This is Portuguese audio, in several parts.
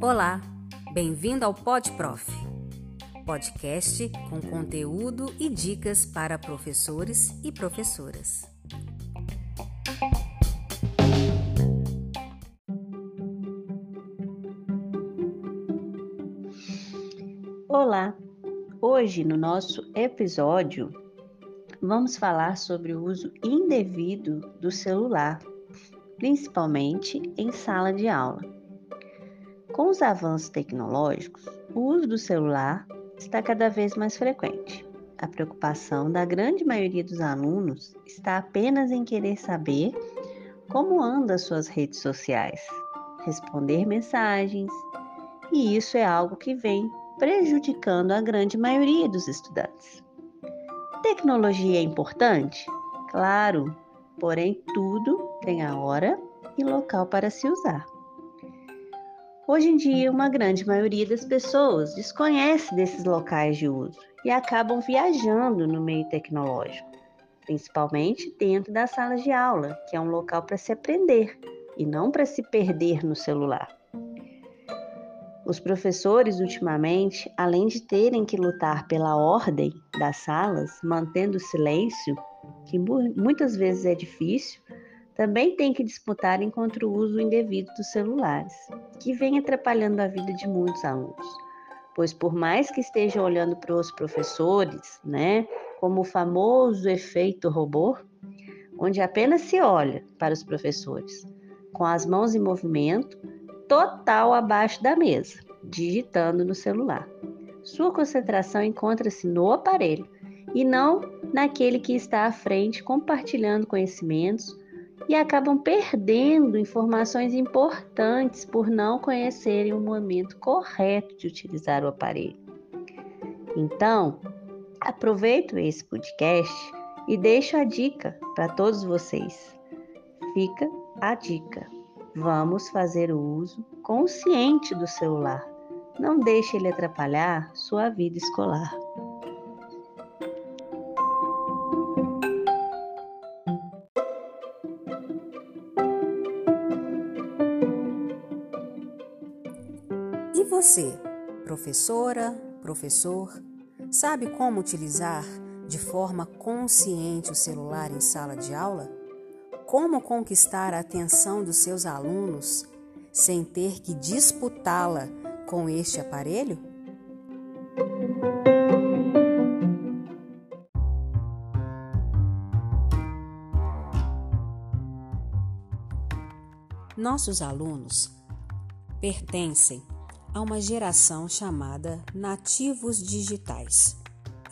Olá, bem-vindo ao Pod Prof, podcast com conteúdo e dicas para professores e professoras. Olá! Hoje, no nosso episódio, vamos falar sobre o uso indevido do celular, principalmente em sala de aula. Com os avanços tecnológicos, o uso do celular está cada vez mais frequente. A preocupação da grande maioria dos alunos está apenas em querer saber como andam suas redes sociais, responder mensagens, e isso é algo que vem prejudicando a grande maioria dos estudantes. Tecnologia é importante? Claro, porém tudo tem a hora e local para se usar. Hoje em dia, uma grande maioria das pessoas desconhece desses locais de uso e acabam viajando no meio tecnológico, principalmente dentro das salas de aula, que é um local para se aprender e não para se perder no celular. Os professores, ultimamente, além de terem que lutar pela ordem das salas, mantendo o silêncio, que muitas vezes é difícil, também tem que disputarem contra o uso indevido dos celulares, que vem atrapalhando a vida de muitos alunos. Pois por mais que estejam olhando para os professores, né, como o famoso efeito robô, onde apenas se olha para os professores, com as mãos em movimento, total abaixo da mesa, digitando no celular. Sua concentração encontra-se no aparelho e não naquele que está à frente compartilhando conhecimentos e acabam perdendo informações importantes por não conhecerem o momento correto de utilizar o aparelho. Então, aproveito esse podcast e deixo a dica para todos vocês. Fica a dica. Vamos fazer o uso consciente do celular. Não deixe ele atrapalhar sua vida escolar. você, professora, professor, sabe como utilizar de forma consciente o celular em sala de aula? Como conquistar a atenção dos seus alunos sem ter que disputá-la com este aparelho? Nossos alunos pertencem a uma geração chamada nativos digitais.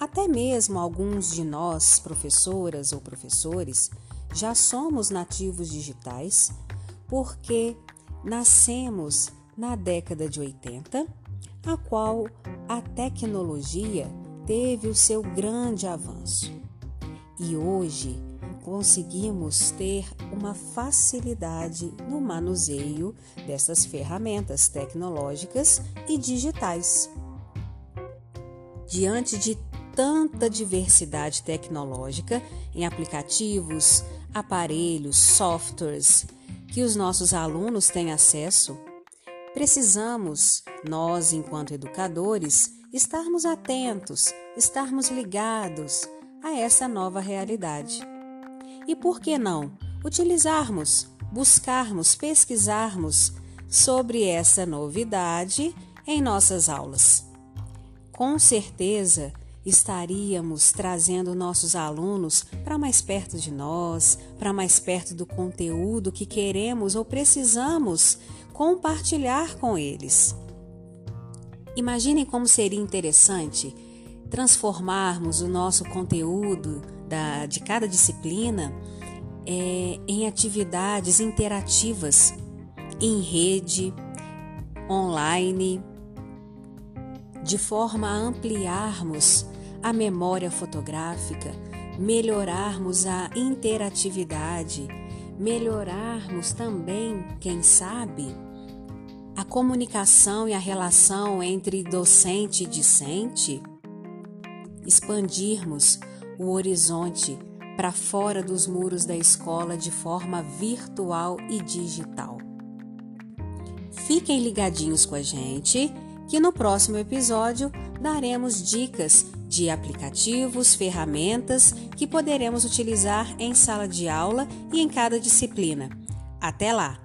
Até mesmo alguns de nós, professoras ou professores, já somos nativos digitais porque nascemos na década de 80, a qual a tecnologia teve o seu grande avanço. E hoje conseguimos ter uma facilidade no manuseio dessas ferramentas tecnológicas e digitais. Diante de tanta diversidade tecnológica em aplicativos, aparelhos, softwares que os nossos alunos têm acesso, precisamos, nós, enquanto educadores, estarmos atentos, estarmos ligados a essa nova realidade. E por que não utilizarmos, buscarmos, pesquisarmos sobre essa novidade em nossas aulas? Com certeza estaríamos trazendo nossos alunos para mais perto de nós, para mais perto do conteúdo que queremos ou precisamos compartilhar com eles. Imaginem como seria interessante transformarmos o nosso conteúdo da, de cada disciplina é, em atividades interativas em rede, online, de forma a ampliarmos a memória fotográfica, melhorarmos a interatividade, melhorarmos também, quem sabe, a comunicação e a relação entre docente e discente, expandirmos o horizonte para fora dos muros da escola de forma virtual e digital. Fiquem ligadinhos com a gente, que no próximo episódio daremos dicas de aplicativos, ferramentas que poderemos utilizar em sala de aula e em cada disciplina. Até lá!